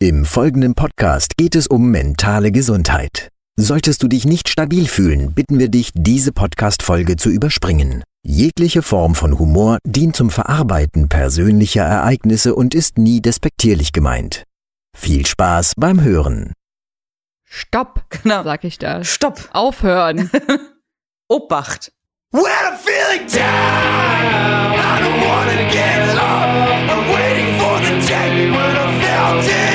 Im folgenden Podcast geht es um mentale Gesundheit. Solltest du dich nicht stabil fühlen, bitten wir dich, diese Podcast-Folge zu überspringen. Jegliche Form von Humor dient zum Verarbeiten persönlicher Ereignisse und ist nie despektierlich gemeint. Viel Spaß beim Hören. Stopp, Genau. sag ich da. Stopp. Aufhören. Obacht. When I'm feeling down, I don't wanna get up. I'm waiting for the day when I'm melting up.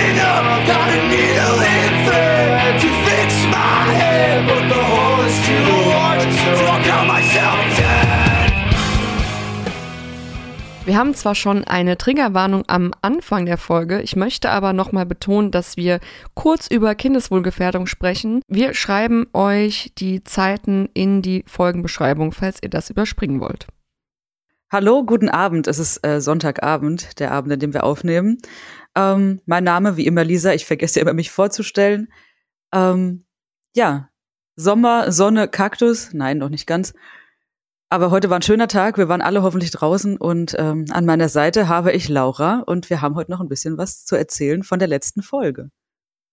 Wir haben zwar schon eine Triggerwarnung am Anfang der Folge, ich möchte aber nochmal betonen, dass wir kurz über Kindeswohlgefährdung sprechen. Wir schreiben euch die Zeiten in die Folgenbeschreibung, falls ihr das überspringen wollt. Hallo, guten Abend. Es ist äh, Sonntagabend, der Abend, an dem wir aufnehmen. Ähm, mein Name, wie immer Lisa, ich vergesse immer, mich vorzustellen. Ähm, ja, Sommer, Sonne, Kaktus. Nein, noch nicht ganz. Aber heute war ein schöner Tag. Wir waren alle hoffentlich draußen und ähm, an meiner Seite habe ich Laura und wir haben heute noch ein bisschen was zu erzählen von der letzten Folge.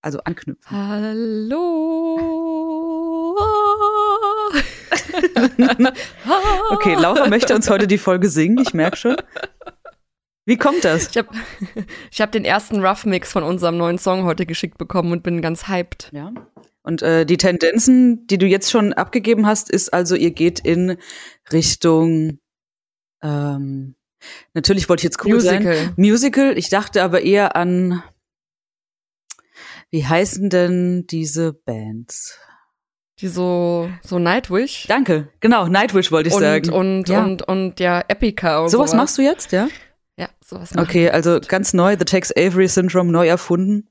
Also anknüpfen. Hallo. Okay, Laura möchte uns heute die Folge singen, ich merke schon. Wie kommt das? Ich habe ich hab den ersten Rough Mix von unserem neuen Song heute geschickt bekommen und bin ganz hyped. Ja. Und äh, die Tendenzen, die du jetzt schon abgegeben hast, ist also, ihr geht in Richtung ähm, natürlich wollte ich jetzt cool sein. Musical. Musical. Ich dachte aber eher an wie heißen denn diese Bands? Die so, so Nightwish. Danke, genau, Nightwish wollte ich und, sagen. und, Ja. und, und ja, Epica und Sowas sowas. machst du jetzt, ja? Ja, sowas mach Okay, also ganz neu, The Tex Avery Syndrome neu erfunden.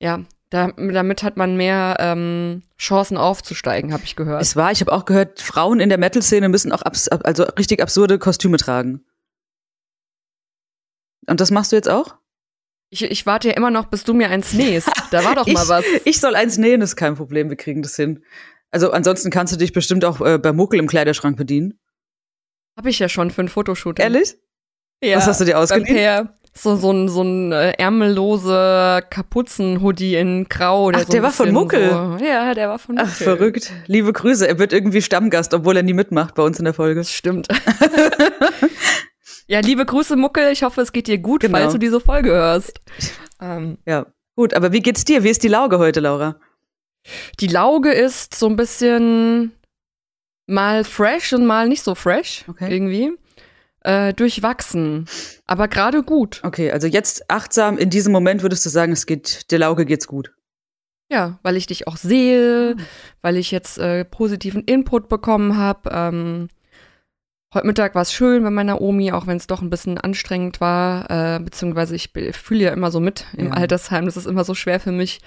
Ja, da, damit hat man mehr ähm, Chancen aufzusteigen, habe ich gehört. Es war, ich habe auch gehört, Frauen in der Metal-Szene müssen auch abs also richtig absurde Kostüme tragen. Und das machst du jetzt auch? Ich, ich warte ja immer noch, bis du mir eins nähst. Da war doch mal ich, was. Ich soll eins nähen, ist kein Problem, wir kriegen das hin. Also ansonsten kannst du dich bestimmt auch äh, bei Muckel im Kleiderschrank bedienen. Habe ich ja schon für ein Fotoshooting. Ehrlich? Ja, Was hast du dir? Peer. So, so ein, so ein äh, ärmellose Kapuzenhoodie in Grau. Ach, so der war von Muckel? So, ja, der war von Muckel. Ach, verrückt. Liebe Grüße. Er wird irgendwie Stammgast, obwohl er nie mitmacht bei uns in der Folge. Das stimmt. ja, liebe Grüße, Muckel. Ich hoffe, es geht dir gut, Genau. falls du diese Folge hörst. Ähm, Ja. Gut, aber wie geht's dir? Wie ist die Lauge heute, Laura? die Lauge ist so ein bisschen mal fresh und mal nicht so fresh. Okay. Irgendwie. Äh, durchwachsen. Aber gerade gut. Okay, also jetzt achtsam, in diesem Moment würdest du sagen, es geht, der Lauge geht's gut. Ja, weil ich dich auch sehe, weil ich jetzt äh, positiven Input bekommen habe. Ähm, heute Mittag war es schön bei meiner Omi, auch wenn es doch ein bisschen anstrengend war. Äh, beziehungsweise ich fühle ja immer so mit im Ja. Altersheim. Das ist immer so schwer für mich.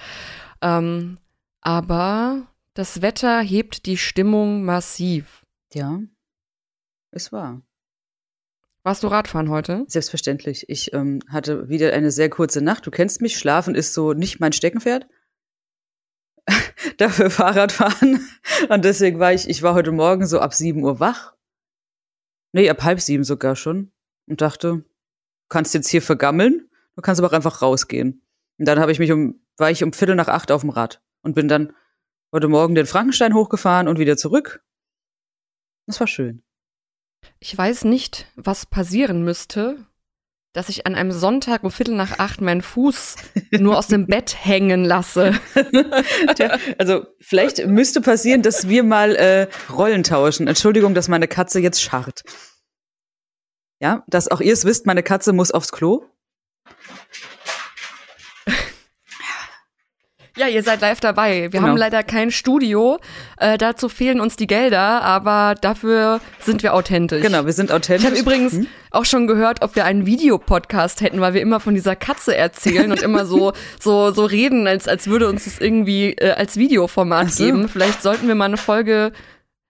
Ähm, aber das Wetter hebt die Stimmung massiv. Ja. Es war. Warst du Radfahren heute? Selbstverständlich. Ich ähm, hatte wieder eine sehr kurze Nacht. Du kennst mich, Schlafen ist so nicht mein Steckenpferd. Dafür Fahrradfahren. Und deswegen war ich, ich war heute Morgen so ab 7 Uhr wach. Nee, ab halb sieben sogar schon. Und dachte, du kannst jetzt hier vergammeln, du kannst aber auch einfach rausgehen. Und dann habe ich mich um, war ich um Viertel nach acht auf dem Rad und bin dann heute Morgen den Frankenstein hochgefahren und wieder zurück. Das war schön. Ich weiß nicht, was passieren müsste, dass ich an einem Sonntag um Viertel nach acht meinen Fuß nur aus dem Bett hängen lasse. Tja, also vielleicht müsste passieren, dass wir mal äh, Rollen tauschen. Entschuldigung, dass meine Katze jetzt scharrt. Ja, dass auch ihr es wisst, meine Katze muss aufs Klo. Ja, ihr seid live dabei. Wir Genau. haben leider kein Studio. Äh, dazu fehlen uns die Gelder, aber dafür sind wir authentisch. Genau, wir sind authentisch. Ich habe übrigens Hm? auch schon gehört, ob wir einen Videopodcast hätten, weil wir immer von dieser Katze erzählen und immer so so so reden, als als würde uns das irgendwie äh, als Videoformat so. geben. Vielleicht sollten wir mal eine Folge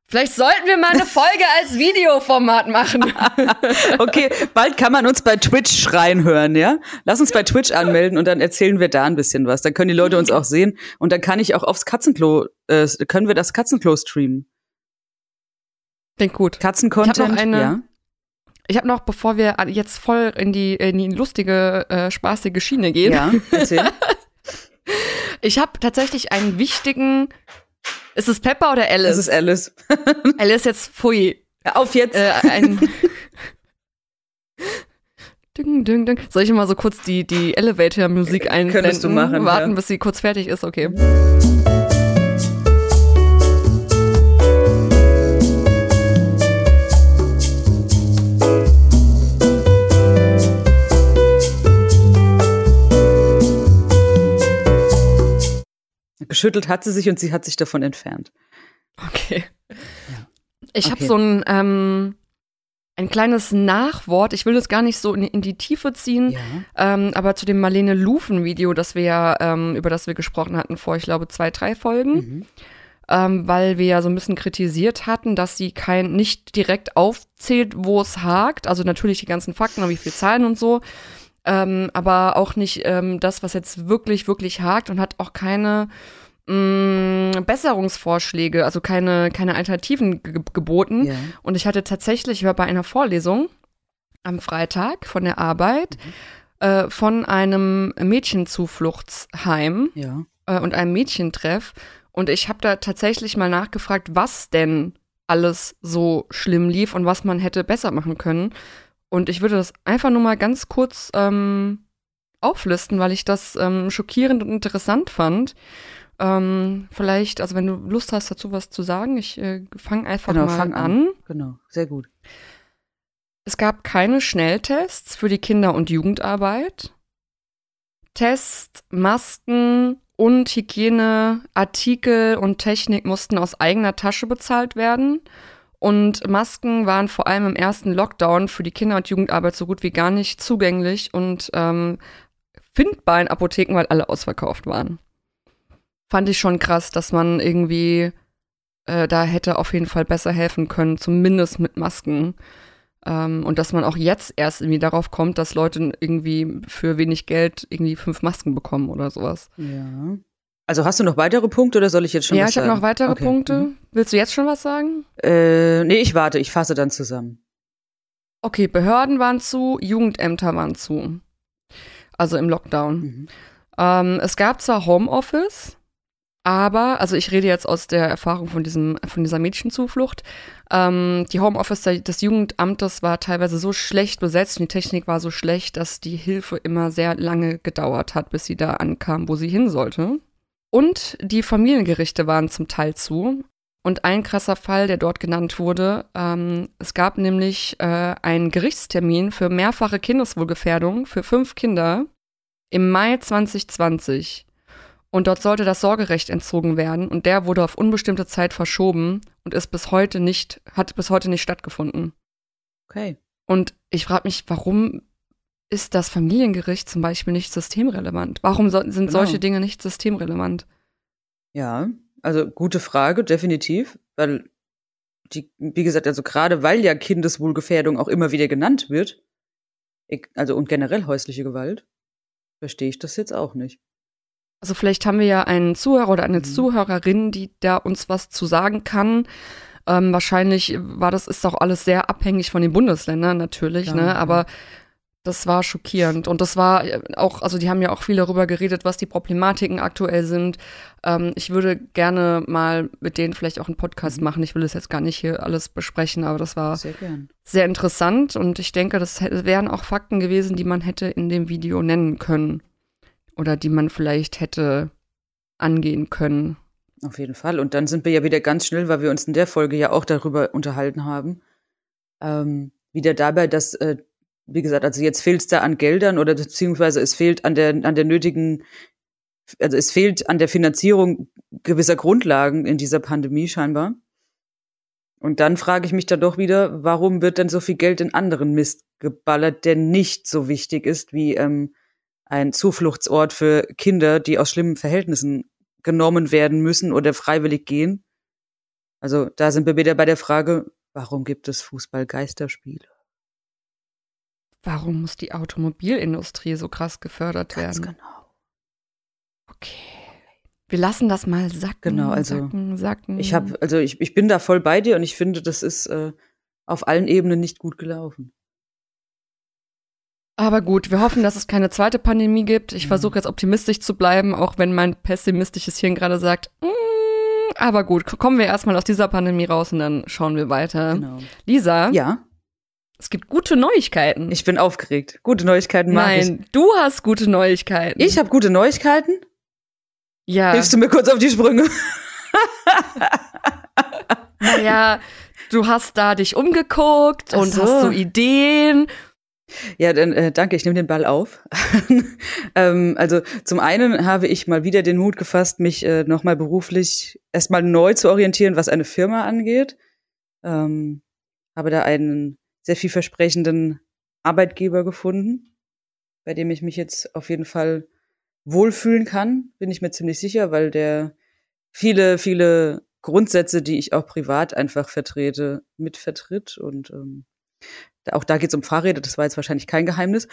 Vielleicht sollten wir mal eine Folge als Videoformat machen. Okay, bald kann man uns bei Twitch schreien hören, ja? Lass uns bei Twitch anmelden und dann erzählen wir da ein bisschen was. Dann können die Leute uns auch sehen und dann kann ich auch aufs Katzenklo, äh, können wir das Katzenklo streamen. Klingt gut. Katzencontent, Ich hab noch eine- ja. Ich habe noch, bevor wir jetzt voll in die, in die lustige, äh, spaßige Schiene gehen, Ja, erzähl. ich habe tatsächlich einen wichtigen. Ist es Pepper oder Alice? Das ist Alice. Alice jetzt pfui. Auf jetzt. Äh, ein. Ding, ding, ding. Soll ich mal so kurz die, die Elevator-Musik einblenden? Könntest du machen, Warten, ja. bis sie kurz fertig ist, okay. Geschüttelt hat sie sich und sie hat sich davon entfernt. Okay. Ich habe Okay. so ein, ähm, ein kleines Nachwort. Ich will das gar nicht so in, in die Tiefe ziehen, Ja. ähm, aber zu dem Marlene Lufen-Video, das wir ja, ähm, über das wir gesprochen hatten vor, ich glaube, zwei, drei Folgen. Mhm. ähm, weil wir ja so ein bisschen kritisiert hatten, dass sie kein nicht direkt aufzählt, wo es hakt. Also natürlich die ganzen Fakten, und wie viel Zahlen und so, ähm, aber auch nicht ähm, das, was jetzt wirklich, wirklich hakt und hat auch keine mh, Besserungsvorschläge, also keine, keine Alternativen ge geboten. Ja. Und ich hatte tatsächlich, ich war bei einer Vorlesung am Freitag von der Arbeit äh, von einem Mädchenzufluchtsheim Ja. äh, und einem Mädchentreff. Und ich habe da tatsächlich mal nachgefragt, was denn alles so schlimm lief und was man hätte besser machen können. Und ich würde das einfach nur mal ganz kurz ähm, auflisten, weil ich das ähm, schockierend und interessant fand. Ähm, vielleicht, also wenn du Lust hast, dazu was zu sagen, ich äh, fange einfach Genau, mal fang an. an. Genau. Sehr gut. Es gab keine Schnelltests für die Kinder- und Jugendarbeit. Tests, Masken und Hygieneartikel und Technik mussten aus eigener Tasche bezahlt werden. Und Masken waren vor allem im ersten Lockdown für die Kinder- und Jugendarbeit so gut wie gar nicht zugänglich und ähm, findbar in Apotheken, weil alle ausverkauft waren. Fand ich schon krass, dass man irgendwie äh, da hätte auf jeden Fall besser helfen können, zumindest mit Masken. Ähm, und dass man auch jetzt erst irgendwie darauf kommt, dass Leute irgendwie für wenig Geld irgendwie fünf Masken bekommen oder sowas. Ja. Also hast du noch weitere Punkte oder soll ich jetzt schon ja, was ich habe sagen? noch weitere Okay. Punkte. Mhm. Willst du jetzt schon was sagen? Äh, nee, ich warte. Ich fasse dann zusammen. Okay, Behörden waren zu, Jugendämter waren zu. Also im Lockdown. Mhm. Ähm, es gab zwar Homeoffice, aber, also ich rede jetzt aus der Erfahrung von, diesem, von dieser Mädchenzuflucht, ähm, die Homeoffice des Jugendamtes war teilweise so schlecht besetzt und die Technik war so schlecht, dass die Hilfe immer sehr lange gedauert hat, bis sie da ankam, wo sie hin sollte. Und die Familiengerichte waren zum Teil zu. Und ein krasser Fall, der dort genannt wurde, ähm, es gab nämlich äh, einen Gerichtstermin für mehrfache Kindeswohlgefährdung für fünf Kinder im Mai 2020. Und dort sollte das Sorgerecht entzogen werden und der wurde auf unbestimmte Zeit verschoben und ist bis heute nicht, hat bis heute nicht stattgefunden. Okay. Und ich frage mich, warum ist das Familiengericht zum Beispiel nicht systemrelevant? Warum so, sind Genau. solche Dinge nicht systemrelevant? Ja, also gute Frage, definitiv. Weil, die, wie gesagt, also gerade weil ja Kindeswohlgefährdung auch immer wieder genannt wird, also und generell häusliche Gewalt, verstehe ich das jetzt auch nicht. Also vielleicht haben wir ja einen Zuhörer oder eine Mhm. Zuhörerin, die da uns was zu sagen kann. Ähm, wahrscheinlich war das, ist auch alles sehr abhängig von den Bundesländern natürlich, Ja, ne? ja. Aber das war schockierend. Und das war äh, auch, also die haben ja auch viel darüber geredet, was die Problematiken aktuell sind. Ähm, ich würde gerne mal mit denen vielleicht auch einen Podcast Mhm. machen. Ich will es jetzt gar nicht hier alles besprechen, aber das war Sehr sehr interessant und ich denke, das wären auch Fakten gewesen, die man hätte in dem Video nennen können oder die man vielleicht hätte angehen können. Auf jeden Fall. Und dann sind wir ja wieder ganz schnell, weil wir uns in der Folge ja auch darüber unterhalten haben, ähm, wieder dabei, dass, äh, wie gesagt, also jetzt fehlt es da an Geldern oder beziehungsweise es fehlt an der, an der nötigen, also es fehlt an der Finanzierung gewisser Grundlagen in dieser Pandemie scheinbar. Und dann frage ich mich dann doch wieder, warum wird denn so viel Geld in anderen Mist geballert, der nicht so wichtig ist wie ähm, ein Zufluchtsort für Kinder, die aus schlimmen Verhältnissen genommen werden müssen oder freiwillig gehen. Also da sind wir wieder bei der Frage, warum gibt es Fußball-Geisterspiele? Warum muss die Automobilindustrie so krass gefördert Ganz werden? genau. Okay. Wir lassen das mal sacken. Genau, also sacken, sacken. Ich habe, also ich, ich bin da voll bei dir und ich finde, das ist äh, auf allen Ebenen nicht gut gelaufen. Aber gut, wir hoffen, dass es keine zweite Pandemie gibt. Ich Mhm. versuche jetzt optimistisch zu bleiben, auch wenn mein pessimistisches Hirn gerade sagt, mm, aber gut, kommen wir erstmal aus dieser Pandemie raus und dann schauen wir weiter. Genau. Lisa, Ja, es gibt gute Neuigkeiten. ich bin aufgeregt. Gute Neuigkeiten mag Nein, du hast gute Neuigkeiten. ich. Ich habe gute Neuigkeiten. ja. Hilfst du mir kurz auf die Sprünge? Naja, du hast da dich umgeguckt Ach und so. hast so Ideen. Ja, dann äh, danke, ich nehme den Ball auf. ähm, also zum einen habe ich mal wieder den Mut gefasst, mich äh, nochmal beruflich erstmal neu zu orientieren, was eine Firma angeht. Ähm, habe da einen sehr vielversprechenden Arbeitgeber gefunden, bei dem ich mich jetzt auf jeden Fall wohlfühlen kann, bin ich mir ziemlich sicher, weil der viele, viele Grundsätze, die ich auch privat einfach vertrete, mitvertritt und ähm, auch da geht es um Fahrräder, das war jetzt wahrscheinlich kein Geheimnis.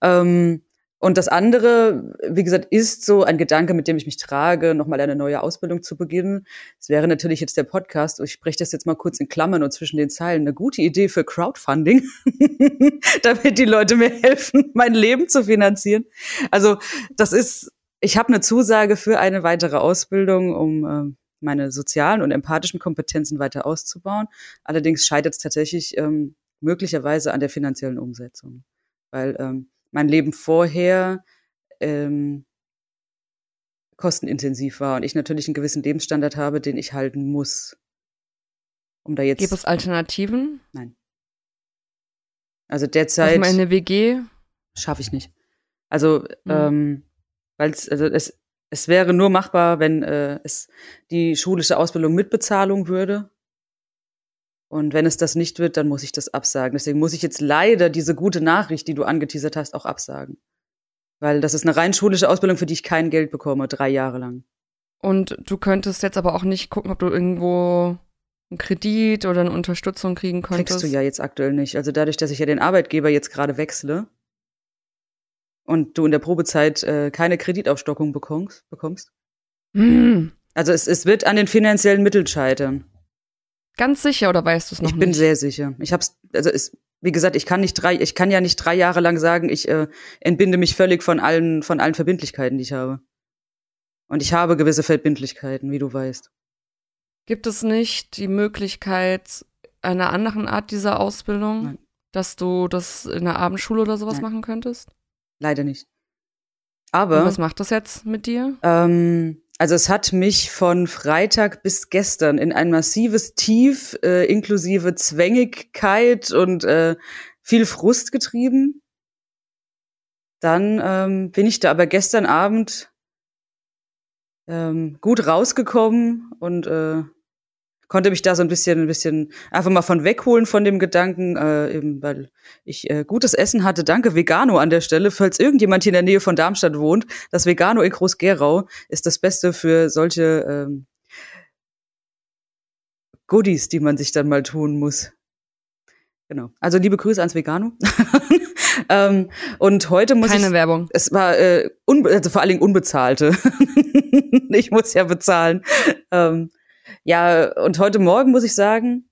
Ähm, und das andere, wie gesagt, ist so ein Gedanke, mit dem ich mich trage, nochmal eine neue Ausbildung zu beginnen. Es wäre natürlich jetzt der Podcast, ich spreche das jetzt mal kurz in Klammern und zwischen den Zeilen, eine gute Idee für Crowdfunding, damit die Leute mir helfen, mein Leben zu finanzieren. Also das ist, ich habe eine Zusage für eine weitere Ausbildung, um ähm, meine sozialen und empathischen Kompetenzen weiter auszubauen. Allerdings scheitert es tatsächlich ähm, möglicherweise an der finanziellen Umsetzung, weil ähm, mein Leben vorher ähm, kostenintensiv war und ich natürlich einen gewissen Lebensstandard habe, den ich halten muss, um da jetzt. Gibt es Alternativen? also Sag derzeit mal eine WG? schaffe ich nicht. Also Mhm. ähm, weil es also es es wäre nur machbar, wenn äh, es die schulische Ausbildung mit Bezahlung würde. Und wenn es das nicht wird, dann muss ich das absagen. Deswegen muss ich jetzt leider diese gute Nachricht, die du angeteasert hast, auch absagen. Weil das ist eine rein schulische Ausbildung, für die ich kein Geld bekomme, drei Jahre lang. Und du könntest jetzt aber auch nicht gucken, ob du irgendwo einen Kredit oder eine Unterstützung kriegen könntest. Kriegst du ja jetzt aktuell nicht. Also dadurch, dass ich ja den Arbeitgeber jetzt gerade wechsle und du in der Probezeit äh, keine Kreditaufstockung bekommst, bekommst. Hm, Also es, es wird an den finanziellen Mitteln scheitern. Ganz sicher oder weißt du es noch ich bin nicht? sehr sicher. Ich hab's, also es, wie gesagt, ich kann nicht drei, ich kann ja nicht drei Jahre lang sagen, ich äh, entbinde mich völlig von allen, von allen Verbindlichkeiten, die ich habe. Und ich habe gewisse Verbindlichkeiten, wie du weißt. Gibt es nicht die Möglichkeit einer anderen Art dieser Ausbildung, Nein. dass du das in der Abendschule oder sowas Nein. machen könntest? Leider nicht. Und Aber was macht das jetzt mit dir? Ähm, also es hat mich von Freitag bis gestern in ein massives Tief äh, inklusive Zwängigkeit und äh, viel Frust getrieben. Dann ähm, bin ich da aber gestern Abend ähm, gut rausgekommen und äh, konnte mich da so ein bisschen, ein bisschen einfach mal von wegholen von dem Gedanken, äh, eben weil ich äh, gutes Essen hatte. Danke Vegano an der Stelle, falls irgendjemand hier in der Nähe von Darmstadt wohnt. Das Vegano in Groß-Gerau ist das Beste für solche ähm, Goodies, die man sich dann mal tun muss. Genau. Also liebe Grüße ans Vegano. ähm, und heute muss Keine ich Werbung. es war äh, also vor allen Dingen unbezahlte. ich muss ja bezahlen. Ähm, ja, und heute Morgen muss ich sagen,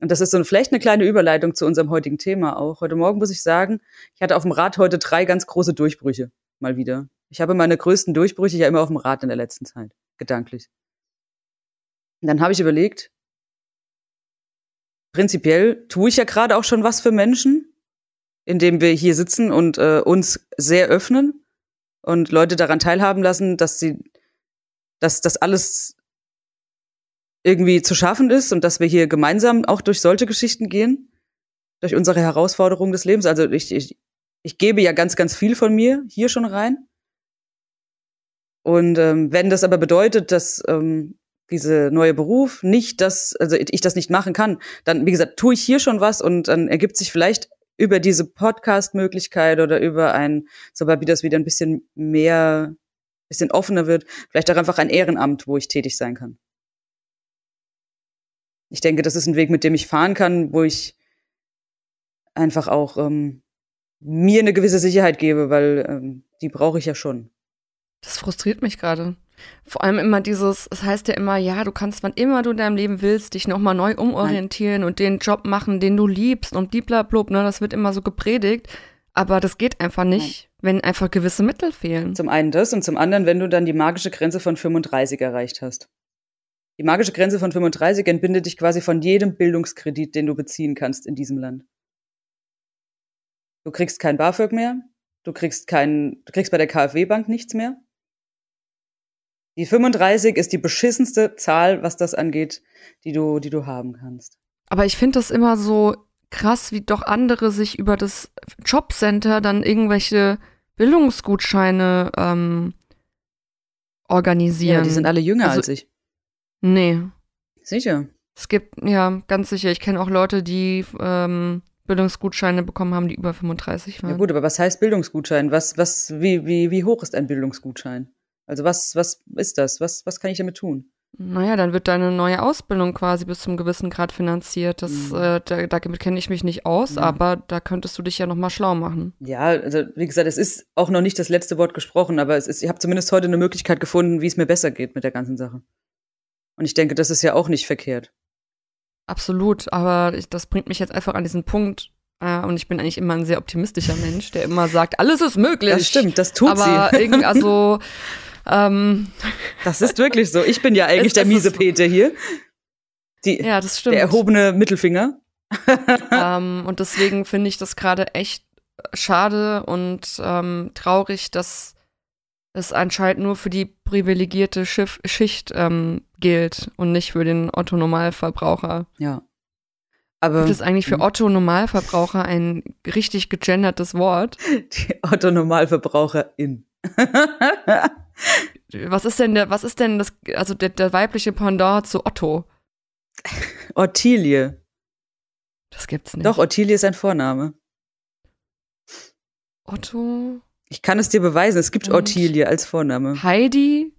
und das ist so vielleicht eine kleine Überleitung zu unserem heutigen Thema auch. Heute Morgen muss ich sagen, ich hatte auf dem Rad heute drei ganz große Durchbrüche mal wieder. Ich habe meine größten Durchbrüche ja immer auf dem Rad in der letzten Zeit, gedanklich. Und dann habe ich überlegt, prinzipiell tue ich ja gerade auch schon was für Menschen, indem wir hier sitzen und äh, uns sehr öffnen und Leute daran teilhaben lassen, dass sie, dass das alles irgendwie zu schaffen ist und dass wir hier gemeinsam auch durch solche Geschichten gehen, durch unsere Herausforderungen des Lebens. Also ich, ich, ich gebe ja ganz, ganz viel von mir hier schon rein. Und ähm, wenn das aber bedeutet, dass ähm, diese neue Beruf nicht das, also ich das nicht machen kann, dann, wie gesagt, tue ich hier schon was und dann ergibt sich vielleicht über diese Podcast-Möglichkeit oder über ein, sobald wie das wieder ein bisschen mehr, bisschen offener wird, vielleicht auch einfach ein Ehrenamt, wo ich tätig sein kann. Ich denke, das ist ein Weg, mit dem ich fahren kann, wo ich einfach auch ähm, mir eine gewisse Sicherheit gebe, weil ähm, die brauche ich ja schon. Das frustriert mich gerade. Vor allem immer dieses, es heißt ja immer, ja, du kannst, wann immer du in deinem Leben willst, dich nochmal neu umorientieren und den Job machen, den du liebst und bliblablub, ne, das wird immer so gepredigt. Aber das geht einfach nicht, wenn einfach gewisse Mittel fehlen. Zum einen das und zum anderen, wenn du dann die magische Grenze von 35 erreicht hast. Die magische Grenze von 35 entbindet dich quasi von jedem Bildungskredit, den du beziehen kannst in diesem Land. Du kriegst kein BAföG mehr, du kriegst kein, du kriegst bei der KfW-Bank nichts mehr. Die 35 ist die beschissenste Zahl, was das angeht, die du, die du haben kannst. Aber ich finde das immer so krass, wie doch andere sich über das Jobcenter dann irgendwelche Bildungsgutscheine ähm, organisieren. Ja, die sind alle jünger Also- als ich. Nee. Sicher. Es gibt, ja, ganz sicher, ich kenne auch Leute, die ähm, Bildungsgutscheine bekommen haben, die über 35 waren. Ja gut, aber was heißt Bildungsgutschein? Was, was, wie, wie, wie hoch ist ein Bildungsgutschein? Also was, was ist das? Was, was kann ich damit tun? Naja, dann wird deine neue Ausbildung quasi bis zum gewissen Grad finanziert. Das, Mhm. äh, da, damit kenne ich mich nicht aus, Mhm. aber da könntest du dich ja nochmal schlau machen. Ja, also wie gesagt, es ist auch noch nicht das letzte Wort gesprochen, aber es ist, ich habe zumindest heute eine Möglichkeit gefunden, wie es mir besser geht mit der ganzen Sache. Und ich denke, das ist ja auch nicht verkehrt. Absolut, aber ich, das bringt mich jetzt einfach an diesen Punkt. Äh, und ich bin eigentlich immer ein sehr optimistischer Mensch, der immer sagt, alles ist möglich. Das stimmt, das tut aber sie. irgendwie, also, ähm, Das ist wirklich so. Ich bin ja eigentlich Es- der es miese Peter hier. Die, ja, das stimmt. der erhobene Mittelfinger. ähm, und deswegen finde ich das gerade echt schade und ähm, traurig, dass es anscheinend nur für die privilegierte Schiff Schicht ähm, gilt und nicht für den Otto-Normalverbraucher. Ja. Aber Gibt es eigentlich für Mhm. Otto-Normalverbraucher ein richtig gegendertes Wort? die Otto-Normalverbraucherin. Was ist denn der, was ist denn das, also der, der weibliche Pendant zu Otto? Ottilie. Das gibt's nicht. Doch, Ottilie ist ein Vorname. Otto, Ich kann es dir beweisen, es gibt Und? Ottilie als Vorname. Heidi?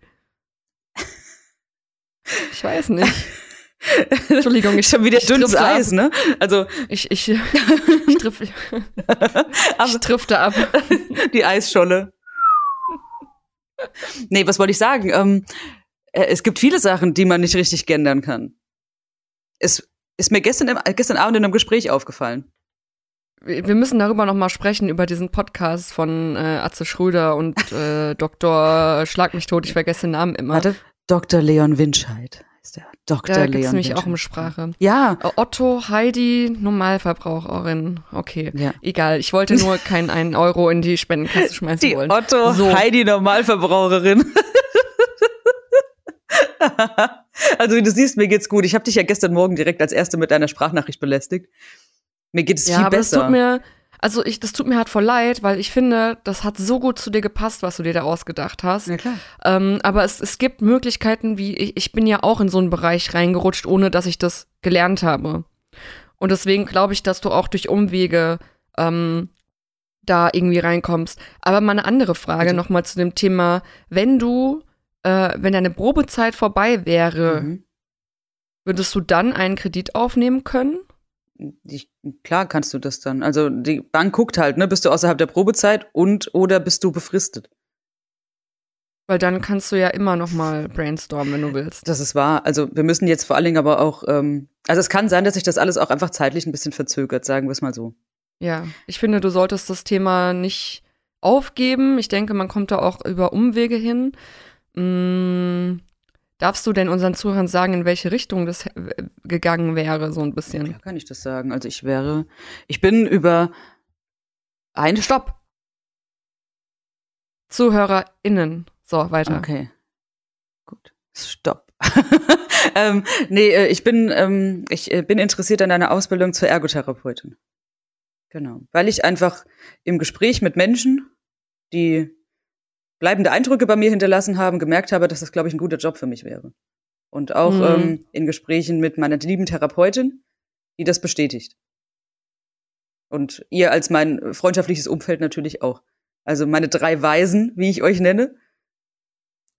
Ich weiß nicht. Entschuldigung, ich Schon wieder ich dünnes drifte ab. Eis, ne? Also Ich, ich, ich, triff, ich drifte ab. die Eisscholle. Nee, was wollte ich sagen? Ähm, äh, es gibt viele Sachen, die man nicht richtig gendern kann. Es ist mir gestern, im, gestern Abend in einem Gespräch aufgefallen. Wir müssen darüber noch mal sprechen, über diesen Podcast von äh, Atze Schröder und äh, Dr. Schlag mich tot, ich vergesse den Namen immer. Warte, Dr. Leon Winscheid heißt er. Dr. da Leon gibt's nämlich auch um Sprache. Ja, Äh, Otto, Heidi, Normalverbraucherin. Okay, Ja. egal. Ich wollte nur keinen einen Euro in die Spendenkasse schmeißen die wollen. Otto So. Heidi Normalverbraucherin. also wie du siehst, mir geht's gut. Ich habe dich ja gestern Morgen direkt als erste mit deiner Sprachnachricht belästigt. Mir geht es ja, viel aber das besser. tut mir, also ich, das tut mir halt voll leid, weil ich finde, das hat so gut zu dir gepasst, was du dir da ausgedacht hast. ja klar. Ähm, aber es, es gibt Möglichkeiten, wie ich, ich bin ja auch in so einen Bereich reingerutscht, ohne dass ich das gelernt habe. Und deswegen glaube ich, dass du auch durch Umwege ähm, da irgendwie reinkommst. Aber mal eine andere Frage Bitte. nochmal zu dem Thema, wenn du, äh, wenn deine Probezeit vorbei wäre, Mhm. würdest du dann einen Kredit aufnehmen können? Ich, klar kannst du das dann. Also die Bank guckt halt, ne, bist du außerhalb der Probezeit und oder bist du befristet. Weil dann kannst du ja immer noch mal brainstormen, wenn du willst. Das ist wahr. Also wir müssen jetzt vor allen Dingen aber auch, ähm, also es kann sein, dass sich das alles auch einfach zeitlich ein bisschen verzögert, sagen wir es mal so. Ja, ich finde, du solltest das Thema nicht aufgeben. Ich denke, man kommt da auch über Umwege hin. Mm, darfst du denn unseren Zuhörern sagen, in welche Richtung das äh, gegangen wäre, so ein bisschen? Klar kann ich das sagen. Also ich wäre, ich bin über eine Stopp! ZuhörerInnen. So, weiter. Okay. Gut. Stopp. ähm, nee, äh, ich bin, ähm, ich äh, bin interessiert an einer Ausbildung zur Ergotherapeutin. Genau. Weil ich einfach im Gespräch mit Menschen, die bleibende Eindrücke bei mir hinterlassen haben, gemerkt habe, dass das, glaube ich, ein guter Job für mich wäre. Und auch Mhm. ähm, in Gesprächen mit meiner lieben Therapeutin, die das bestätigt. Und ihr als mein freundschaftliches Umfeld natürlich auch. Also meine drei Weisen, wie ich euch nenne.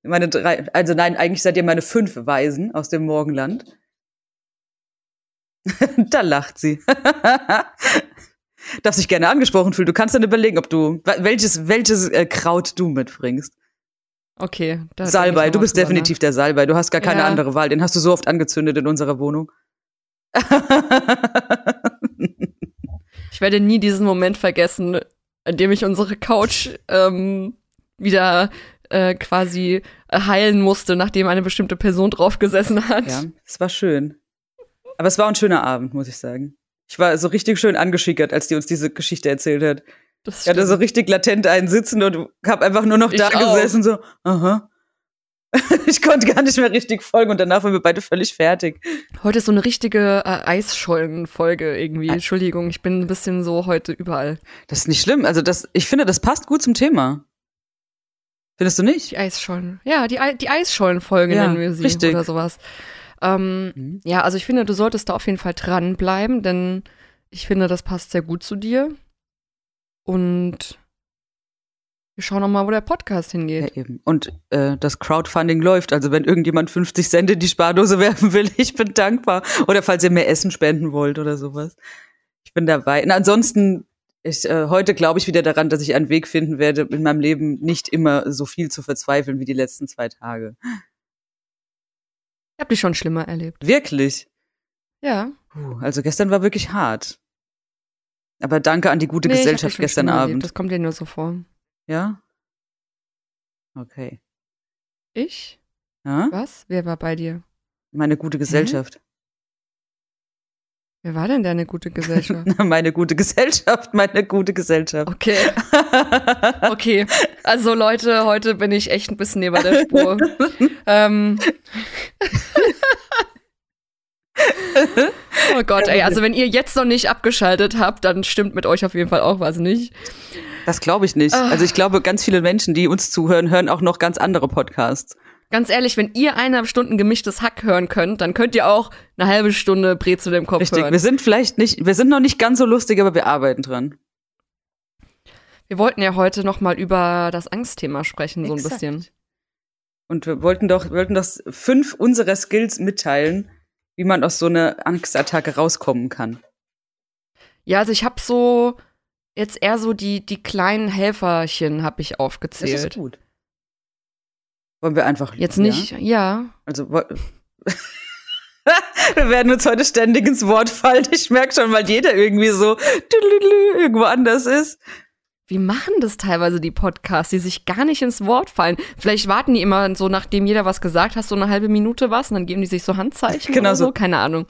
Meine drei, also nein, eigentlich seid ihr meine fünf Weisen aus dem Morgenland. da lacht sie. Darf sich gerne angesprochen fühlen. Du kannst dann überlegen, ob du, welches, welches äh, Kraut du mitbringst. Okay. Salbei, du bist definitiv der Salbei. Du hast gar keine Ja. andere Wahl. Den hast du so oft angezündet in unserer Wohnung. Ich werde nie diesen Moment vergessen, in dem ich unsere Couch ähm, wieder äh, quasi heilen musste, nachdem eine bestimmte Person drauf gesessen hat. Ja, es war schön. Aber es war ein schöner Abend, muss ich sagen. Ich war so richtig schön angeschickert, als die uns diese Geschichte erzählt hat. Das Ich hatte so richtig latent einen sitzen und hab einfach nur noch Ich da auch. gesessen, so, aha. Ich konnte gar nicht mehr richtig folgen und danach waren wir beide völlig fertig. Heute ist so eine richtige äh, Eisschollen-Folge irgendwie. Entschuldigung, ich bin ein bisschen so heute überall. Das ist nicht schlimm. Also das, ich finde, das passt gut zum Thema. Findest du nicht? Die Eisschollen. Ja, die, die Eisschollen-Folge Ja, nennen wir sie richtig. oder sowas. Ähm, Mhm. Ja, also ich finde, du solltest da auf jeden Fall dranbleiben, denn ich finde, das passt sehr gut zu dir. Und wir schauen noch mal, wo der Podcast Ja, hingeht. eben. Und äh, das Crowdfunding läuft. Also wenn irgendjemand 50 Cent in die Spardose werfen will, ich bin dankbar. Oder falls ihr mehr Essen spenden wollt oder sowas. Ich bin dabei. Und ansonsten, ich, äh, heute glaube ich wieder daran, dass ich einen Weg finden werde, in meinem Leben nicht immer so viel zu verzweifeln wie die letzten zwei Tage. Ich habe dich schon schlimmer erlebt. Wirklich. Ja. Puh, also gestern war wirklich hart. Aber danke an die gute Nee, Gesellschaft gestern schlimmer erlebt. Abend. Das kommt dir nur so vor. Ja? Okay. Ich? Ja? Was? Wer war bei dir? Meine gute Gesellschaft. Wer war denn deine gute Gesellschaft? meine gute Gesellschaft, meine gute Gesellschaft. Okay, okay. Also Leute, heute bin ich echt ein bisschen neben der Spur. ähm. oh Gott, ey, also wenn ihr jetzt noch nicht abgeschaltet habt, dann stimmt mit euch auf jeden Fall auch was nicht. Das glaube ich nicht. Ah. Also ich glaube, ganz viele Menschen, die uns zuhören, hören auch noch ganz andere Podcasts. Ganz ehrlich, wenn ihr eineinhalb Stunden gemischtes Hack hören könnt, dann könnt ihr auch eine halbe Stunde Brezel im Kopf Richtig. hören. Wir sind vielleicht nicht, wir sind noch nicht ganz so lustig, aber wir arbeiten dran. Wir wollten ja heute noch mal über das Angstthema sprechen, so ein Exakt. bisschen. Und wir wollten doch, wir wollten doch fünf unserer Skills mitteilen, wie man aus so einer Angstattacke rauskommen kann. Ja, also ich habe so jetzt eher so die die kleinen Helferchen habe ich Das ist aufgezählt. gut. Wollen wir einfach. Jetzt ja? nicht, ja. Also wir werden uns heute ständig ins Wort fallen. Ich merke schon, weil jeder irgendwie so irgendwo anders ist. Wie machen das teilweise die Podcasts, die sich gar nicht ins Wort fallen? Vielleicht warten die immer so, nachdem jeder was gesagt hat, so eine halbe Minute was und dann geben die sich so Handzeichen Genau oder so. so. Keine Ahnung.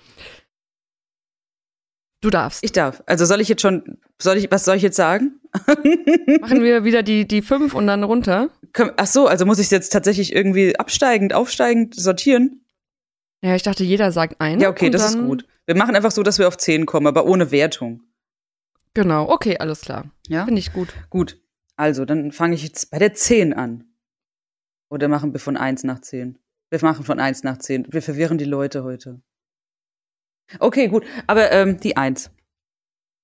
Du darfst. Ich darf. Also soll ich jetzt schon, soll ich, was soll ich jetzt sagen? Machen wir wieder die, die fünf und dann runter. Ach so, also muss ich jetzt tatsächlich irgendwie absteigend, aufsteigend sortieren? Ja, ich dachte, jeder sagt eine. Ja, okay, das ist gut. Wir machen einfach so, dass wir auf 10 kommen, aber ohne Wertung. Genau, okay, alles klar. Ja? Finde ich gut. Gut. Also, dann fange ich jetzt bei der 10 an. Oder machen wir von 1 nach 10? Wir machen von 1 nach 10. Wir verwirren die Leute heute. Okay, gut. Aber ähm, die 1.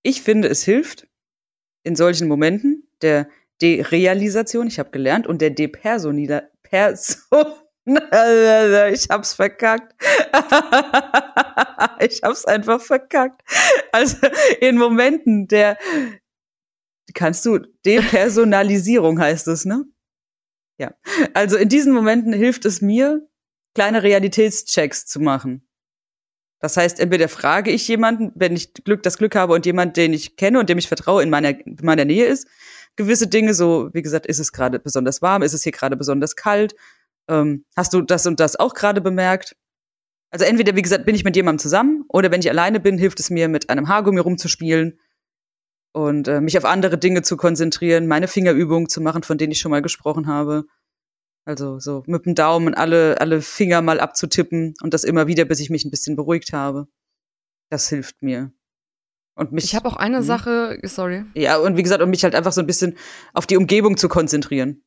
Ich finde, es hilft in solchen Momenten der Derealisation, ich habe gelernt, und der Depersonila Person. Ich hab's verkackt. Ich hab's einfach verkackt. Also in Momenten der kannst du Depersonalisierung heißt es, ne? Ja. Also in diesen Momenten hilft es mir, kleine Realitätschecks zu machen. Das heißt, entweder frage ich jemanden, wenn ich Glück, das Glück habe und jemand, den ich kenne und dem ich vertraue, in meiner, in meiner Nähe ist, gewisse Dinge, so wie gesagt, ist es gerade besonders warm, ist es hier gerade besonders kalt, ähm, hast du das und das auch gerade bemerkt? Also entweder, wie gesagt, bin ich mit jemandem zusammen oder wenn ich alleine bin, hilft es mir, mit einem Haargummi rumzuspielen und äh, mich auf andere Dinge zu konzentrieren, meine Fingerübungen zu machen, von denen ich schon mal gesprochen habe. Also so mit dem Daumen alle, alle Finger mal abzutippen und das immer wieder, bis ich mich ein bisschen beruhigt habe. Das hilft mir. Und mich, Ich habe auch eine Mhm. Sache, sorry. ja, und wie gesagt, um mich halt einfach so ein bisschen auf die Umgebung zu konzentrieren.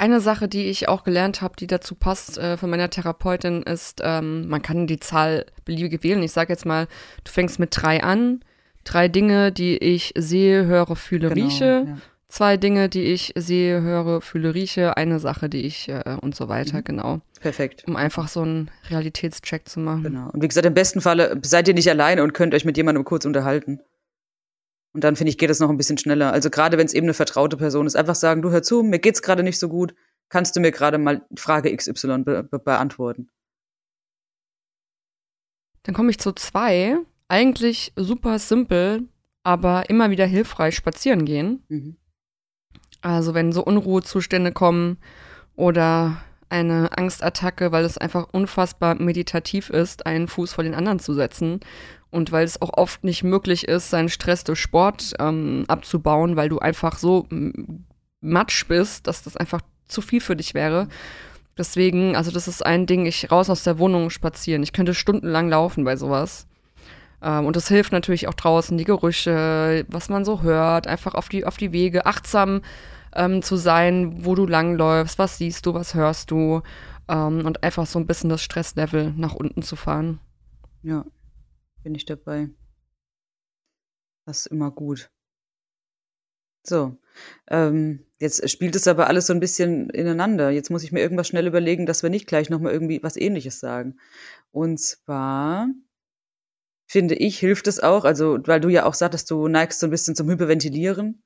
Eine Sache, die ich auch gelernt habe, die dazu passt äh, von meiner Therapeutin, ist, ähm, man kann die Zahl beliebig wählen. Ich sage jetzt mal, du fängst mit drei an. Drei Dinge, die ich sehe, höre, fühle, rieche. ja. Zwei Dinge, die ich sehe, höre, fühle, rieche. Eine Sache, die ich äh, und so weiter, Mhm. genau. Perfekt. Um einfach so einen Realitätscheck zu machen. Genau. Und wie gesagt, im besten Falle seid ihr nicht alleine und könnt euch mit jemandem kurz unterhalten. Und dann finde ich, geht es noch ein bisschen schneller. Also gerade wenn es eben eine vertraute Person ist, einfach sagen, du hör zu, mir geht's gerade nicht so gut, kannst du mir gerade mal Frage XY be be beantworten. Dann komme ich zu zwei. Eigentlich super simpel, aber immer wieder hilfreich spazieren gehen. Mhm. Also wenn so Unruhezustände kommen oder eine Angstattacke, weil es einfach unfassbar meditativ ist, einen Fuß vor den anderen zu setzen und weil es auch oft nicht möglich ist, seinen Stress durch Sport ähm, abzubauen, weil du einfach so matsch bist, dass das einfach zu viel für dich wäre. Deswegen, also das ist ein Ding, ich raus aus der Wohnung spazieren. Ich könnte stundenlang laufen bei sowas. Ähm, und das hilft natürlich auch draußen, die Gerüche, was man so hört, einfach auf die, auf die Wege, achtsam ähm, zu sein, wo du langläufst, was siehst du, was hörst du ähm, und einfach so ein bisschen das Stresslevel nach unten zu fahren. Ja, bin ich dabei. Das ist immer gut. So, ähm, jetzt spielt es aber alles so ein bisschen ineinander. Jetzt muss ich mir irgendwas schnell überlegen, dass wir nicht gleich nochmal irgendwie was ähnliches sagen. Und zwar finde ich, hilft es auch, also weil du ja auch sagtest, du neigst so ein bisschen zum Hyperventilieren,